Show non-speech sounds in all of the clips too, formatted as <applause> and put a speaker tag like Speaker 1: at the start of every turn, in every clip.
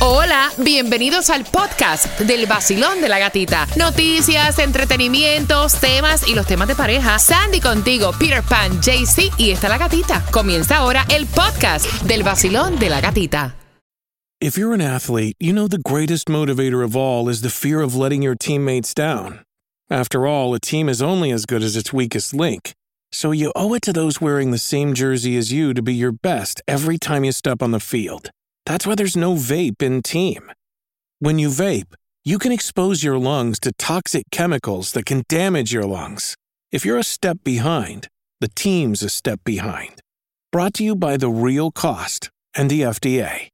Speaker 1: Hola, bienvenidos al podcast del vacilón de la gatita. Noticias, entretenimientos, temas y los temas de pareja. Sandy contigo, Peter Pan, JC y está la gatita. Comienza ahora el podcast del vacilón de la gatita.
Speaker 2: If you're an athlete, you know the greatest motivator of all is the fear of letting your teammates down. After all, a team is only as good as its weakest link. So you owe it to those wearing the same jersey as you to be your best every time you step on the field. That's why there's no vape in team. When you vape, you can expose your lungs to toxic chemicals that can damage your lungs. If you're a step behind, the team's a step behind. Brought to you by The Real Cost and the FDA.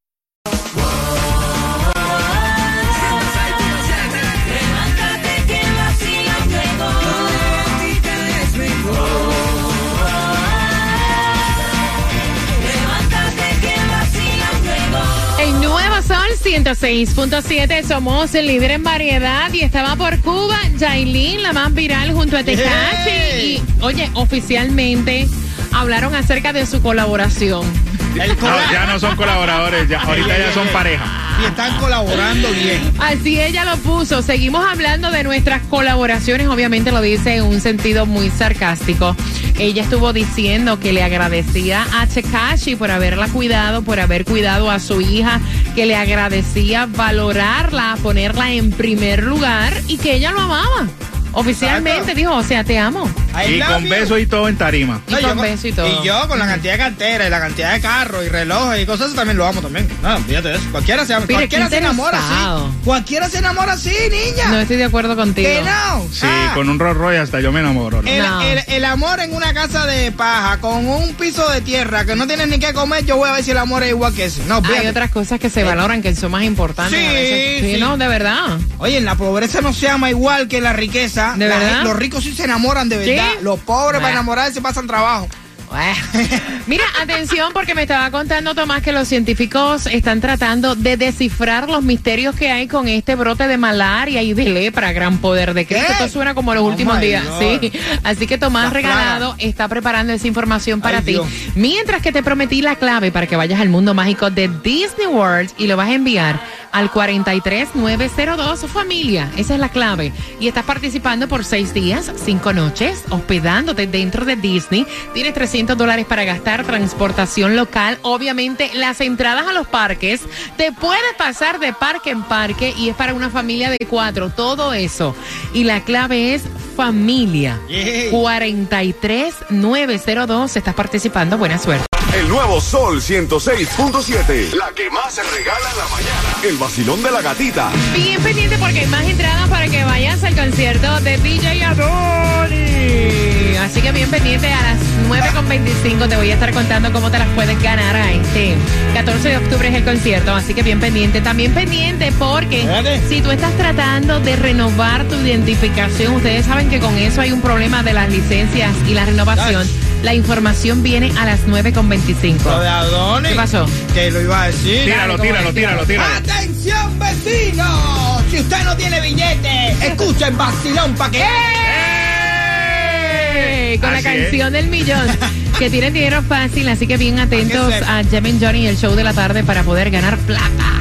Speaker 3: 106.7, somos el líder en variedad y estaba por Cuba, Jailin, la más viral junto a Tecachi. Y oye, oficialmente hablaron acerca de su colaboración.
Speaker 4: No, ya no son colaboradores, ya, ahorita ya son pareja.
Speaker 5: Y están colaborando bien.
Speaker 3: Así ella lo puso. Seguimos hablando de nuestras colaboraciones. Obviamente lo dice en un sentido muy sarcástico. Ella estuvo diciendo que le agradecía a Tekashi por haberla cuidado, por haber cuidado a su hija, que le agradecía valorarla, ponerla en primer lugar y que ella lo amaba. Oficialmente
Speaker 5: Exacto.
Speaker 3: dijo, o sea, te amo.
Speaker 5: I
Speaker 4: Y con
Speaker 5: you.
Speaker 4: beso y todo en tarima.
Speaker 3: Y con
Speaker 5: yo
Speaker 3: beso y todo.
Speaker 5: Y yo con la cantidad de carteras y la cantidad de carros y relojes y cosas también lo amo también. No, fíjate eso. Cualquiera se,
Speaker 3: Mira,
Speaker 5: cualquiera se enamora así. Cualquiera se enamora así, niña.
Speaker 3: No estoy de acuerdo contigo.
Speaker 5: que no.
Speaker 4: Sí,
Speaker 5: Ah,
Speaker 4: con un Rolls Royce hasta yo me enamoro. ¿no?
Speaker 5: el,
Speaker 3: No.
Speaker 5: el- el amor en una casa de paja con un piso de tierra que no tienes ni qué comer, yo voy a ver si el amor es igual que ese. No,
Speaker 3: Hay
Speaker 5: fíjate.
Speaker 3: otras cosas que se valoran que son más importantes.
Speaker 5: Sí,
Speaker 3: a veces. sí,
Speaker 5: sí.
Speaker 3: no, de verdad.
Speaker 5: Oye, en la pobreza no se ama igual que en la riqueza. Los ricos sí se enamoran de
Speaker 3: ¿Sí?
Speaker 5: verdad. Los pobres para
Speaker 3: Bueno.
Speaker 5: enamorarse pasan trabajo. <laughs>
Speaker 3: Mira, atención porque me estaba contando Tomás que los científicos están tratando de descifrar los misterios que hay con este brote de malaria y de lepra, gran poder de Cristo.
Speaker 5: ¿Qué?
Speaker 3: Esto suena como los
Speaker 5: Oh
Speaker 3: últimos días. Sí. Así que Tomás
Speaker 5: La
Speaker 3: Regalado está preparando esa información para
Speaker 5: Ay,
Speaker 3: ti.
Speaker 5: Dios.
Speaker 3: Mientras que te prometí la clave para que vayas al mundo mágico de Disney World y lo vas a enviar al 43902 familia. Esa es la clave. Y estás participando por seis días, cinco noches, hospedándote dentro de Disney. Tienes 300 dólares para gastar, transportación local. Obviamente, las entradas a los parques. Te puedes pasar de parque en parque y es para una familia de cuatro. Todo eso. Y la clave es familia.
Speaker 5: Yay.
Speaker 3: 43902. Estás participando. Buena suerte.
Speaker 6: El nuevo Sol 106.7. La que más se regala en la mañana. El vacilón de la gatita.
Speaker 3: Bien pendiente porque hay más entradas para que vayas al concierto de DJ Adoni. Así que bien pendiente a las 9.25 te voy a estar contando cómo te las puedes ganar a este 14 de octubre es el concierto, así que bien pendiente. También pendiente porque si tú estás tratando de renovar tu identificación, ustedes saben que con eso hay un problema de las licencias y la renovación. La información viene a las 9.25.
Speaker 5: Lo de Adonis.
Speaker 3: ¿Qué pasó?
Speaker 5: Que lo iba a decir.
Speaker 4: Tíralo, tíralo, tíralo, tíralo.
Speaker 5: ¡Atención, vecinos! Si usted no tiene billete, <laughs> escucha el vacilón para que...
Speaker 3: ¡Eh! Con la
Speaker 4: es.
Speaker 3: canción del millón. Que tienen dinero fácil, así que bien atentos a Jem Johnny y el show de la tarde para poder ganar plata.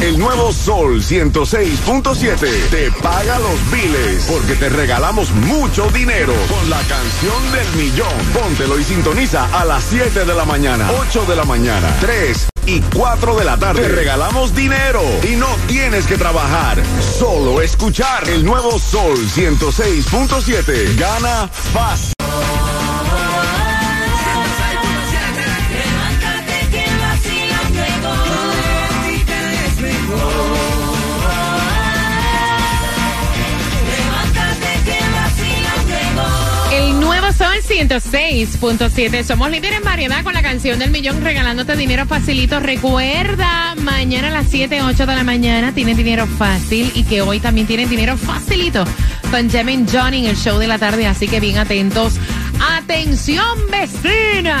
Speaker 6: El nuevo Sol 106.7 te paga los biles porque te regalamos mucho dinero con la canción del millón. Póntelo y sintoniza a las 7 de la mañana, 8 de la mañana, 3 y 4 de la tarde. Te regalamos dinero y no tienes que trabajar, solo escuchar el nuevo Sol 106.7. Gana fácil.
Speaker 3: Sol 106.7. Somos líderes en variedad con la canción del millón regalándote dinero facilito. Recuerda, mañana a las 7, 8 de la mañana tienes dinero fácil y que hoy también tienes dinero facilito con Johnny en el show de la tarde. Así que bien atentos Atención vecina.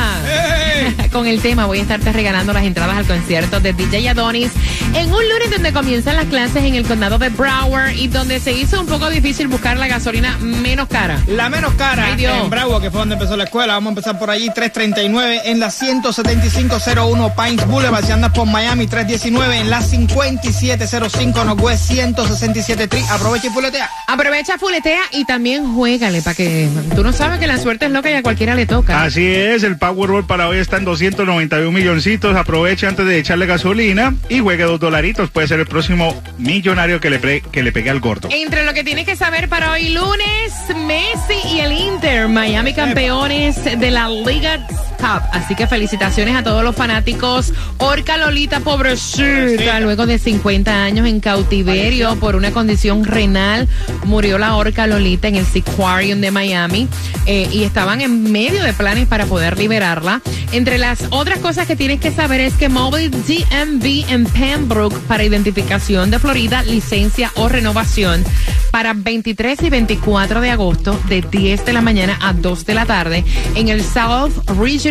Speaker 3: <laughs> Con el tema voy a estarte regalando las entradas al concierto de DJ Adonis en un lunes donde comienzan las clases en el condado de Broward y donde se hizo un poco difícil buscar la gasolina menos cara.
Speaker 5: La menos cara
Speaker 3: Ay, Dios.
Speaker 5: en Broward, que fue donde empezó la escuela. Vamos a empezar por allí, 339 en la 17501 Pines Boulevard. Si andas por Miami, 319 en la 5705 Northwest 167 Street. Aprovecha y fuletea.
Speaker 3: Aprovecha, fuletea y también juégale para que tú no sabes que la suerte es loca y a cualquiera le toca.
Speaker 4: Así es, el Powerball para hoy está en 291 milloncitos. Aproveche antes de echarle gasolina y juegue dos dolaritos. Puede ser el próximo millonario que le, pre- que le pegue al gordo.
Speaker 3: Entre lo que tienes que saber para hoy lunes, Messi y el Inter, Miami campeones de la Liga Cup. Así que felicitaciones a todos los fanáticos. Orca Lolita, pobrecita, luego de 50 años en cautiverio por una condición renal, murió la Orca Lolita en el Seaquarium de Miami eh, y estaban en medio de planes para poder liberarla. Entre las otras cosas que tienes que saber es que Mobile DMV en Pembroke para identificación de Florida, licencia o renovación para 23 y 24 de agosto de 10 de la mañana a 2 de la tarde en el South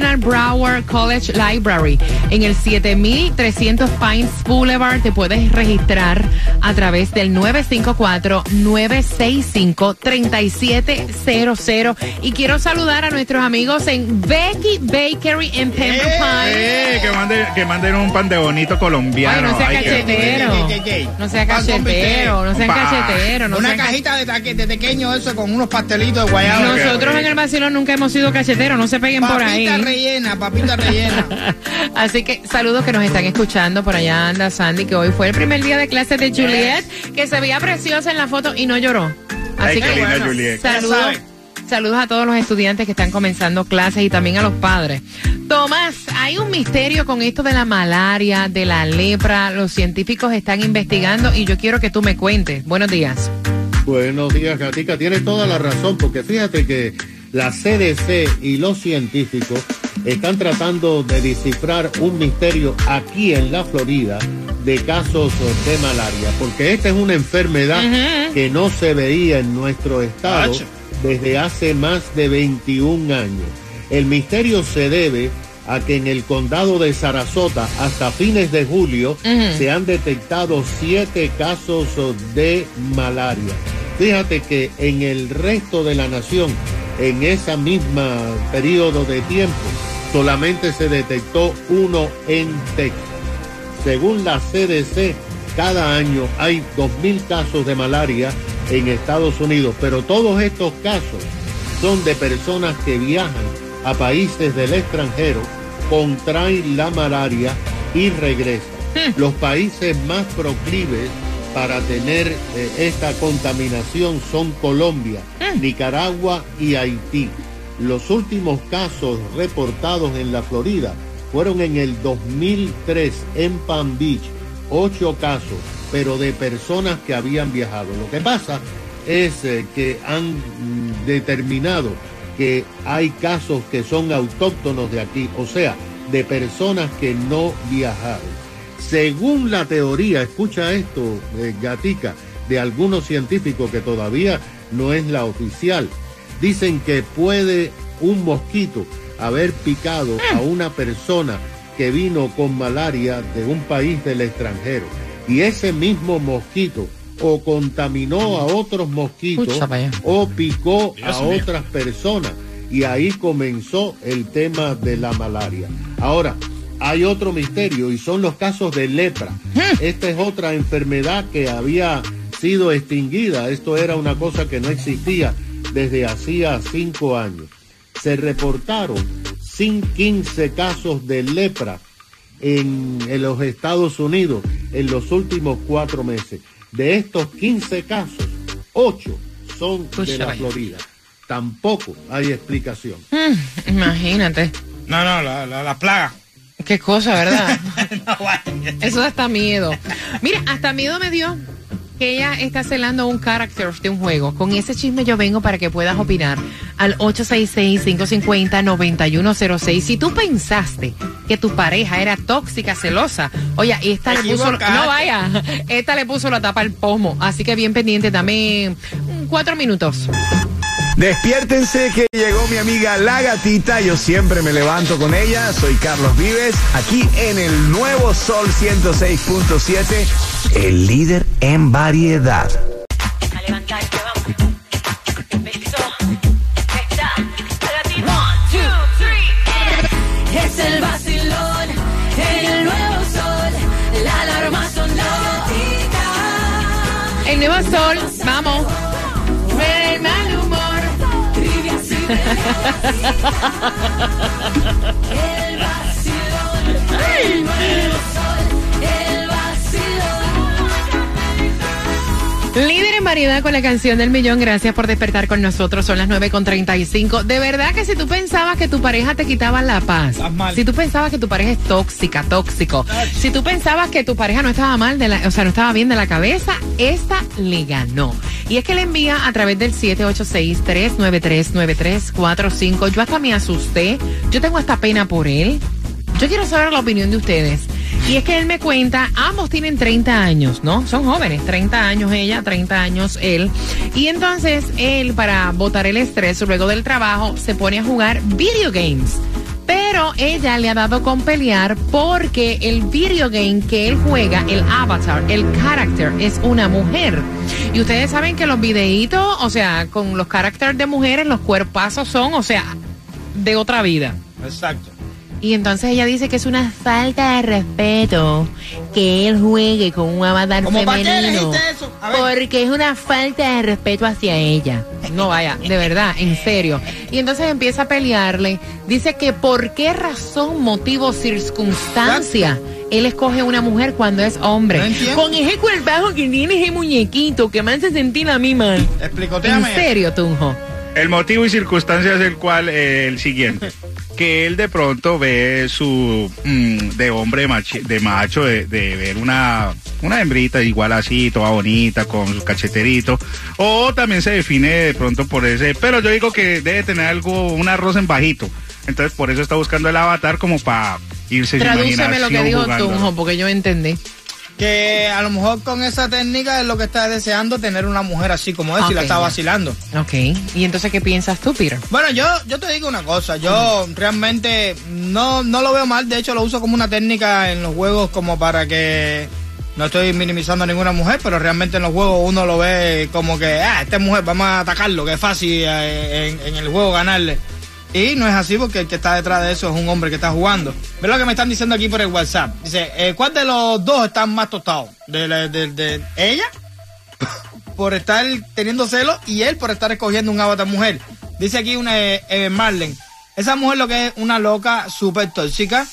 Speaker 3: Regional Broward College Library en el 7300 Pines Boulevard te puedes registrar a través del 954-965-3700 y quiero saludar a nuestros amigos en Becky Bakery en Pembroke Pines
Speaker 4: Eh, que manden que manden un pan de bonito colombiano.
Speaker 3: Ay, no sea
Speaker 4: Ay,
Speaker 3: cachetero. No sea cachetero, no sean
Speaker 4: Pa.
Speaker 3: cachetero. No
Speaker 5: Una cajita de, taque- de pequeño eso con unos pastelitos de guayaba.
Speaker 3: Nosotros en el vacilón nunca hemos sido cacheteros, no se peguen por ahí.
Speaker 5: Rellena, papita rellena. <laughs>
Speaker 3: Así que saludos que nos están escuchando. Por allá anda Sandy, que hoy fue el primer día de clase de Juliet, que se veía preciosa en la foto y no lloró. Así
Speaker 4: Ay,
Speaker 3: que
Speaker 4: linda
Speaker 5: bueno,
Speaker 4: Juliet.
Speaker 5: Ya
Speaker 3: saludos, saludos a todos los estudiantes que están comenzando clases y también a los padres. Tomás, hay un misterio con esto de la malaria, de la lepra. Los científicos están investigando y yo quiero que tú me cuentes. Buenos días.
Speaker 7: Buenos días, Gatica. Tienes toda la razón, porque fíjate que la CDC y los científicos están tratando de descifrar un misterio aquí en la Florida de casos de malaria, porque esta es una enfermedad que no se veía en nuestro estado desde hace más de 21 años. El misterio se debe a que en el condado de Sarasota hasta fines de julio se han detectado siete casos de malaria. Fíjate que en el resto de la nación, en esa misma periodo de tiempo, solamente se detectó uno en Texas. Según la CDC, cada año hay 2.000 casos de malaria en Estados Unidos, pero todos estos casos son de personas que viajan a países del extranjero, contraen la malaria y regresan. Los países más proclives para tener eh, esta contaminación son Colombia, Nicaragua y Haití. Los últimos casos reportados en la Florida fueron en el 2003 en Palm Beach, ocho casos, pero de personas que habían viajado. Lo que pasa es eh, que han mm, determinado que hay casos que son autóctonos de aquí, o sea, de personas que no viajaron. Según la teoría, escucha esto, eh, Gatica, de algunos científicos que todavía no es la oficial, dicen que puede un mosquito haber picado a una persona que vino con malaria de un país del extranjero. Y ese mismo mosquito o contaminó a otros mosquitos o picó a otras personas. Y ahí comenzó el tema de la malaria. Ahora, hay otro misterio y son los casos de lepra. Esta es otra enfermedad que había sido extinguida. Esto era una cosa que no existía desde hacía cinco años. Se reportaron sin 15 casos de lepra en, en los Estados Unidos en los últimos cuatro meses. De estos 15 casos, 8 son de la. Florida. Tampoco hay explicación.
Speaker 3: Imagínate.
Speaker 5: No, no, la, la, la plaga.
Speaker 3: Qué cosa, ¿verdad? <laughs>
Speaker 5: No, vaya.
Speaker 3: Eso da hasta miedo. Mira, hasta miedo me dio que ella está celando un character de un juego. Con ese chisme yo vengo para que puedas opinar al 866-550-9106. Si tú pensaste que tu pareja era tóxica, celosa, oye, esta le puso... No vaya, esta le puso la tapa al pomo. Así que bien pendiente, dame cuatro minutos.
Speaker 8: Despiértense que llegó mi amiga La Gatita. Yo siempre me levanto con ella. Soy Carlos Vives, aquí en el nuevo Sol 106.7, el líder en variedad.
Speaker 9: A levantarte, vamos. Beso. Está. Latino. One, two, three. Es el vacilón en el nuevo sol. La alarma sonó.
Speaker 3: El nuevo sol, vamos. El.
Speaker 9: El.
Speaker 3: Líder en variedad con la canción del millón. Gracias por despertar con nosotros. Son las 9.35. De verdad que si tú pensabas que tu pareja te quitaba la paz, si tú pensabas que tu pareja es tóxica, tóxico, si tú pensabas que tu pareja no estaba mal, de la, o sea, no estaba bien de la cabeza, esta le ganó. Y es que le envía a través del 786-393-9345. Yo hasta me asusté. Yo tengo hasta pena por él. Yo quiero saber la opinión de ustedes. Y es que él me cuenta, ambos tienen 30 años, ¿no? Son jóvenes, 30 años ella, 30 años él. Y entonces él, para botar el estrés luego del trabajo, se pone a jugar video games. Pero ella le ha dado con pelear porque el video game que él juega, el avatar, el character, es una mujer. Y ustedes saben que los videitos, o sea, con los characters de mujeres, los cuerpazos son, o sea, de otra vida.
Speaker 5: Exacto.
Speaker 3: Y entonces ella dice que es una falta de respeto que él juegue con un avatar
Speaker 5: ¿Cómo para qué
Speaker 3: femenino.
Speaker 5: dijiste eso? A ver.
Speaker 3: Porque es una falta de respeto hacia ella. No vaya, de verdad, en serio. Y entonces empieza a pelearle. Dice que por qué razón, motivo, circunstancia. Él escoge una mujer cuando es hombre.
Speaker 5: No.
Speaker 3: Con ese cuerpazo que tiene ese muñequito que me hace sentir a mí mal. En
Speaker 5: Explicoteame.
Speaker 3: serio, Tunjo.
Speaker 4: El motivo y circunstancia es el cual eh, el siguiente. Que él de pronto ve su mm, de hombre machi- de macho, de, de ver una, una hembrita igual así, toda bonita, con su cacheterito. O también se define de pronto por ese. Pero yo digo que debe tener algo, un arroz en bajito. Entonces por eso está buscando el avatar como para irse
Speaker 3: Tradúceme lo que porque yo entendí.
Speaker 5: Que a lo mejor con esa técnica es lo que está deseando tener una mujer así como es y la está vacilando.
Speaker 3: Ok. ¿Y entonces qué piensas tú, Peter?
Speaker 5: Bueno, yo, yo te digo una cosa, yo realmente no, no lo veo mal, de hecho lo uso como una técnica en los juegos como para que no estoy minimizando a ninguna mujer, pero realmente en los juegos uno lo ve como que, ah, esta es mujer, vamos a atacarlo, que es fácil eh, en, en el juego ganarle. Y no es así porque el que está detrás de eso es un hombre que está jugando. Ve lo que me están diciendo aquí por el WhatsApp. Dice, eh, ¿cuál de los dos están más la- de- de ella? <laughs> por estar teniendo celos y él por estar escogiendo un avatar mujer. Dice aquí una eh, eh, Marlen. Esa mujer lo que es una loca súper tóxica,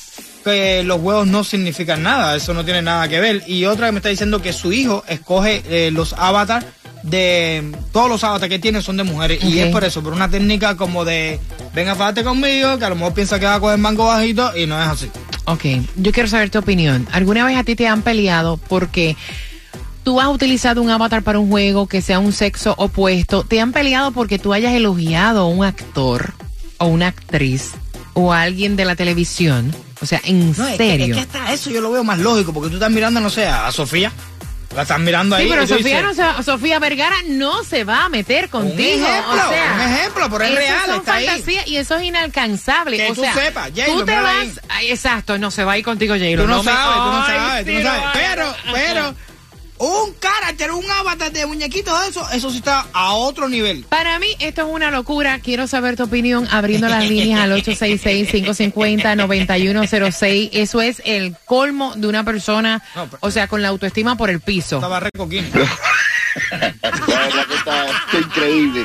Speaker 5: que los huevos no significan nada, eso no tiene nada que ver. Y otra que me está diciendo que su hijo escoge eh, los avatars de... Todos los avatars que tiene son de mujeres. Y es por eso, por una técnica como de... Venga, fájate conmigo, que a lo mejor piensa que va a coger mango bajito y no es así.
Speaker 3: Ok, yo quiero saber tu opinión. ¿Alguna vez a ti te han peleado porque tú has utilizado un avatar para un juego que sea un sexo opuesto? ¿Te han peleado porque tú hayas elogiado a un actor o una actriz o a alguien de la televisión? O sea, en
Speaker 5: No, es que,
Speaker 3: serio.
Speaker 5: es que hasta eso yo lo veo más lógico, porque tú estás mirando, no sé, a Sofía. La estás mirando ahí.
Speaker 3: Sí, pero
Speaker 5: tú
Speaker 3: Sofía,
Speaker 5: dices,
Speaker 3: no se- Sofía Vergara no se va a meter contigo.
Speaker 5: ejemplo,
Speaker 3: o sea,
Speaker 5: un ejemplo, pero es real,
Speaker 3: son
Speaker 5: está ahí.
Speaker 3: fantasías y eso es inalcanzable.
Speaker 5: Que
Speaker 3: o
Speaker 5: tú
Speaker 3: sea,
Speaker 5: sepas, J-Lo,
Speaker 3: tú te vas,
Speaker 5: ahí.
Speaker 3: Ay, exacto, no se va a ir contigo, J-Lo.
Speaker 5: Tú no,
Speaker 3: me-
Speaker 5: sabes, tú no
Speaker 3: Ay,
Speaker 5: sabes, tú
Speaker 3: sí,
Speaker 5: no sabes.
Speaker 3: no,
Speaker 5: Pero, pero, un carácter, un avatar de muñequito de eso, eso sí está a otro nivel.
Speaker 3: Para mí esto es una locura. Quiero saber tu opinión abriendo las líneas al 866-550-9106. Eso es el colmo de una persona,
Speaker 5: No, pero-
Speaker 3: o sea, con la autoestima por el piso.
Speaker 5: Estaba recoquín. <laughs>
Speaker 10: La verdad que está, está increíble.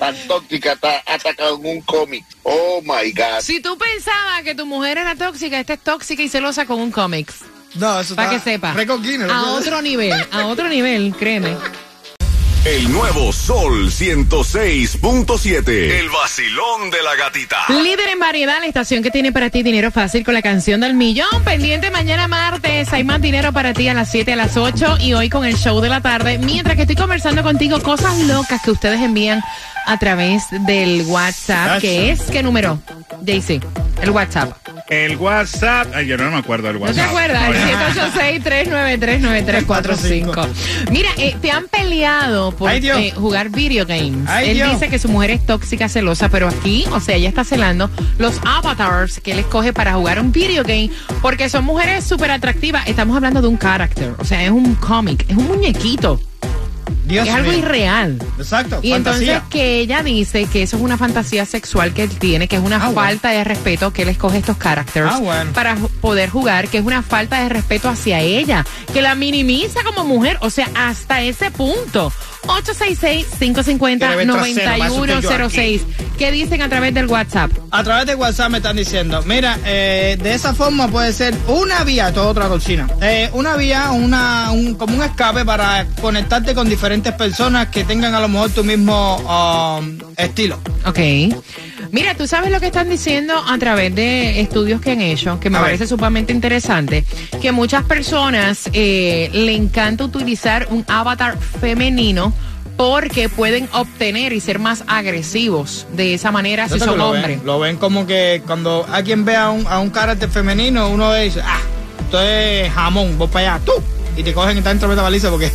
Speaker 10: Tan tóxica, está atacado en un cómic. Oh my God.
Speaker 3: Si tú pensabas que tu mujer era tóxica, esta es tóxica y celosa con un cómics.
Speaker 5: No, eso
Speaker 3: Para que sepa. A otro nivel, a otro nivel, créeme.
Speaker 6: El nuevo Sol 106.7. El vacilón de la gatita.
Speaker 3: Líder en variedad, la estación que tiene para ti dinero fácil con la canción del millón. Pendiente mañana martes. Hay más dinero para ti a las 7, a las 8 y hoy con el show de la tarde. Mientras que estoy conversando contigo, cosas locas que ustedes envían a través del WhatsApp, que es, ¿qué número? JC, el WhatsApp.
Speaker 4: El WhatsApp. Ay, yo no me acuerdo del
Speaker 3: ¿No te
Speaker 4: WhatsApp.
Speaker 3: acuerdas? El 786-393-9345. Mira, eh, te han peleado por
Speaker 5: Ay,
Speaker 3: eh, jugar video games.
Speaker 5: Ay,
Speaker 3: Él
Speaker 5: Dios.
Speaker 3: dice que su mujer es tóxica, celosa, pero aquí, o sea, ella está celando los avatars que él escoge para jugar un video game porque son mujeres súper atractivas. Estamos hablando de un character, o sea, es un cómic, es un muñequito.
Speaker 5: Dios
Speaker 3: es algo
Speaker 5: mío.
Speaker 3: irreal.
Speaker 5: Exacto,
Speaker 3: Y
Speaker 5: fantasía.
Speaker 3: entonces que ella dice que eso es una fantasía sexual que él tiene, que es una
Speaker 5: Ah, bueno.
Speaker 3: falta de respeto que él escoge estos characters
Speaker 5: Ah, bueno.
Speaker 3: para poder jugar, que es una falta de respeto hacia ella, que la minimiza como mujer, o sea, hasta ese punto. 866-550-9106. ¿Qué dicen a través del WhatsApp?
Speaker 5: A través de WhatsApp me están diciendo, mira, eh, de esa forma puede ser una vía, toda otra cocina, eh, una vía, una, un, como un escape para conectarte con diferentes personas que tengan a lo mejor tu mismo um, estilo.
Speaker 3: Ok. Mira, tú sabes lo que están diciendo a través de estudios que han hecho, que me
Speaker 5: A ver.
Speaker 3: parece sumamente interesante, que muchas personas eh, le encanta utilizar un avatar femenino porque pueden obtener y ser más agresivos de esa manera si son
Speaker 5: lo
Speaker 3: hombres.
Speaker 5: Ven, lo ven como que cuando alguien ve a un, a un carácter femenino, uno dice, ah, esto es jamón, vos para allá, tú. Y te cogen y están dentro <laughs> de la baliza porque...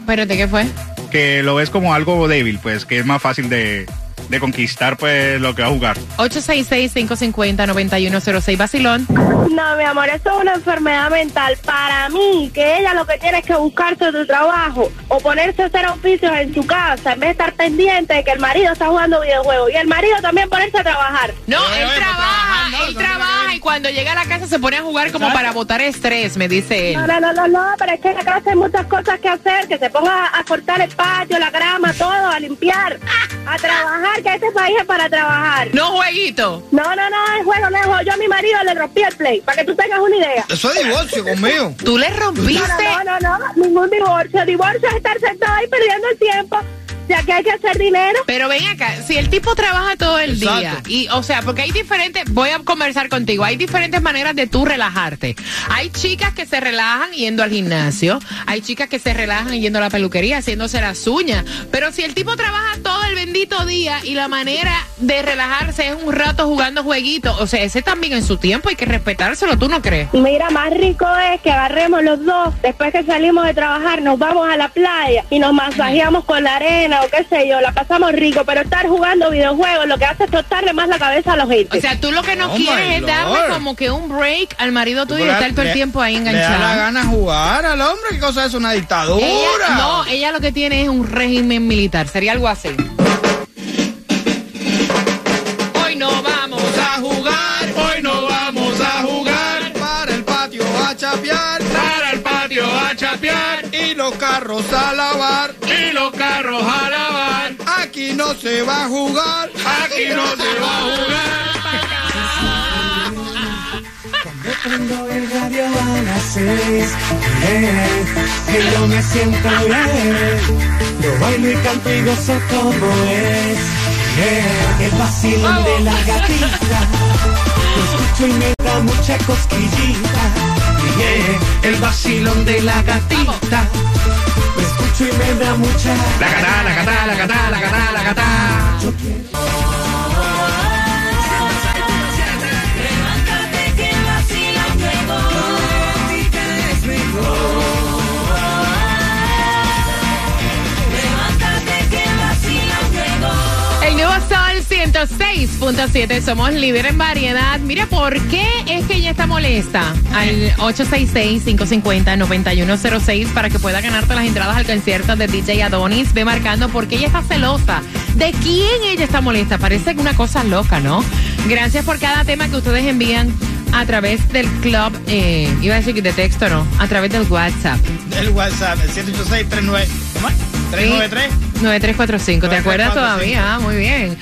Speaker 3: Espérate, ¿qué fue?
Speaker 4: Que lo ves como algo débil, pues, que es más fácil de, de conquistar, pues, lo que va a jugar.
Speaker 3: 866-550-9106, Basilón.
Speaker 11: No, mi amor, eso es una enfermedad mental. Para mí, que ella lo que tiene es que buscarse su trabajo o ponerse a hacer oficios en su casa en vez de estar pendiente de que el marido está jugando videojuegos y el marido también ponerse a trabajar.
Speaker 3: No, él trabaja, él trabaja. Y cuando llega a la casa se pone a jugar como para botar estrés, me dice él.
Speaker 11: No, no, no, no, no, pero es que en la casa hay muchas cosas que hacer, que se ponga a cortar el patio, la grama, todo, a limpiar, a trabajar, que este país es para trabajar.
Speaker 3: No jueguito.
Speaker 11: No, no, no, el juego no es juego. Yo a mi marido le rompí el play, para que tú tengas una idea.
Speaker 5: Eso es divorcio conmigo.
Speaker 3: Tú le rompiste.
Speaker 11: No, no, no, no, ningún divorcio. Divorcio es estar sentado ahí perdiendo el tiempo, ya que hay que hacer dinero.
Speaker 3: Pero ven acá, si el tipo trabaja todo el
Speaker 5: Exacto.
Speaker 3: día, y o sea, porque hay diferentes, voy a conversar contigo, hay diferentes maneras de tú relajarte. Hay chicas que se relajan yendo al gimnasio, hay chicas que se relajan yendo a la peluquería, haciéndose las uñas, pero si el tipo trabaja todo el bendito día y la manera de relajarse es un rato jugando jueguitos, o sea, ese también en su tiempo hay que respetárselo, ¿tú no crees?
Speaker 11: Mira, más rico es que agarremos los dos, después que salimos de trabajar, nos vamos a la playa y nos masajeamos con la arena o qué sé yo, la pasamos rico, pero estar jugando videojuegos lo que hace es tostarle más la cabeza a los
Speaker 3: O
Speaker 11: gente.
Speaker 3: sea, tú lo que no
Speaker 5: Oh,
Speaker 3: quieres es darle
Speaker 5: Lord.
Speaker 3: como que un break al marido tuyo y estar todo el tiempo ahí
Speaker 5: Le da la
Speaker 3: enganchado.
Speaker 5: gana jugar al hombre, ¿qué cosa es? Una dictadura.
Speaker 3: Ella, no, ella lo que tiene es un régimen militar. Sería algo así. Hoy no vamos a jugar.
Speaker 4: Hoy no vamos a jugar
Speaker 5: Para el patio a chapear
Speaker 4: para el patio a chapear
Speaker 5: los carros a lavar.
Speaker 4: y los carros a lavar.
Speaker 5: Aquí no se va a jugar.
Speaker 4: Aquí no se va a jugar.
Speaker 12: Prendo el radio a las seis, eh, que yo me siento bien. Yo bailo y canto y gozo como es. eh, el vacilón de la gatita. Lo escucho y me da mucha cosquillita. Yeah, el vacilón de la gatita. Lo escucho y me da mucha.
Speaker 4: La catá, la catá, la catá, la catá, la.
Speaker 9: Levántate
Speaker 3: 106.7. Somos líder en variedad. Mira, ¿por qué es que ella está molesta? Al 866-550-9106 para que pueda ganarte las entradas al concierto de DJ Adonis. Ve marcando por qué ella está celosa. ¿De quién ella está molesta? Parece una cosa loca, ¿no? Gracias por cada tema que ustedes envían a través del club. eh, iba a decir que de texto, ¿no? A través del WhatsApp.
Speaker 5: El WhatsApp, el 786-39. ¿Cómo es? 393.
Speaker 3: 9345, ¿te acuerdas
Speaker 5: 9345.
Speaker 3: todavía? Ah, muy bien.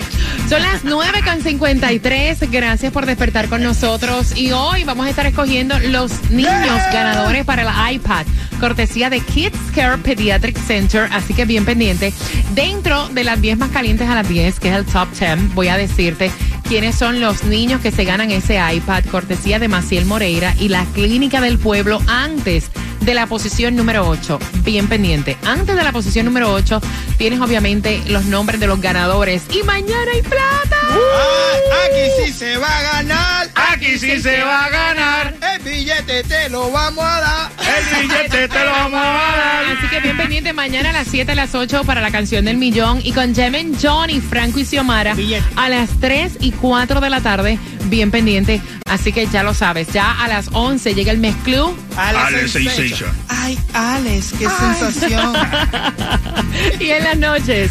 Speaker 3: Son las 9.53. Gracias por despertar con nosotros. Y hoy vamos a estar escogiendo los niños ganadores para el iPad. Cortesía de Kids Care Pediatric Center. Así que bien pendiente. Dentro de las 10 más calientes a las 10, que es el top 10, voy a decirte quiénes son los niños que se ganan ese iPad. Cortesía de Maciel Moreira y la Clínica del Pueblo antes de la posición número 8. Bien pendiente. Antes de la posición número 8 tienes obviamente los nombres de los ganadores. Y mañana hay plata.
Speaker 5: Ah, aquí sí se va a ganar.
Speaker 4: aquí sí se va a ganar.
Speaker 5: El billete te lo vamos a dar.
Speaker 4: El billete te lo vamos a dar.
Speaker 3: Así que bien pendiente mañana a las 7 a las 8 para la canción del millón y con Jemen John y Franco y Xiomara
Speaker 5: Billete.
Speaker 3: a las 3 y 4 de la tarde, bien pendiente. Así que ya lo sabes, ya a las 11 llega el mezclú
Speaker 4: Alex Sensation.
Speaker 5: Ay, Alex, qué sensación. <laughs>
Speaker 3: y en las noches.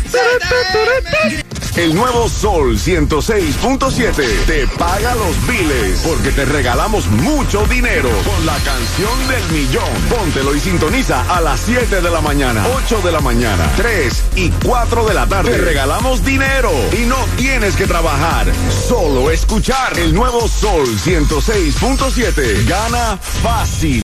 Speaker 6: El nuevo Sol 106.7 te paga los biles porque te regalamos mucho dinero con la canción del millón. Póntelo y sintoniza a las 7 de la mañana, 8 de la mañana, 3 y 4 de la tarde. Te regalamos dinero y no tienes que trabajar, solo escuchar el nuevo Sol 106.7. Gana fácil.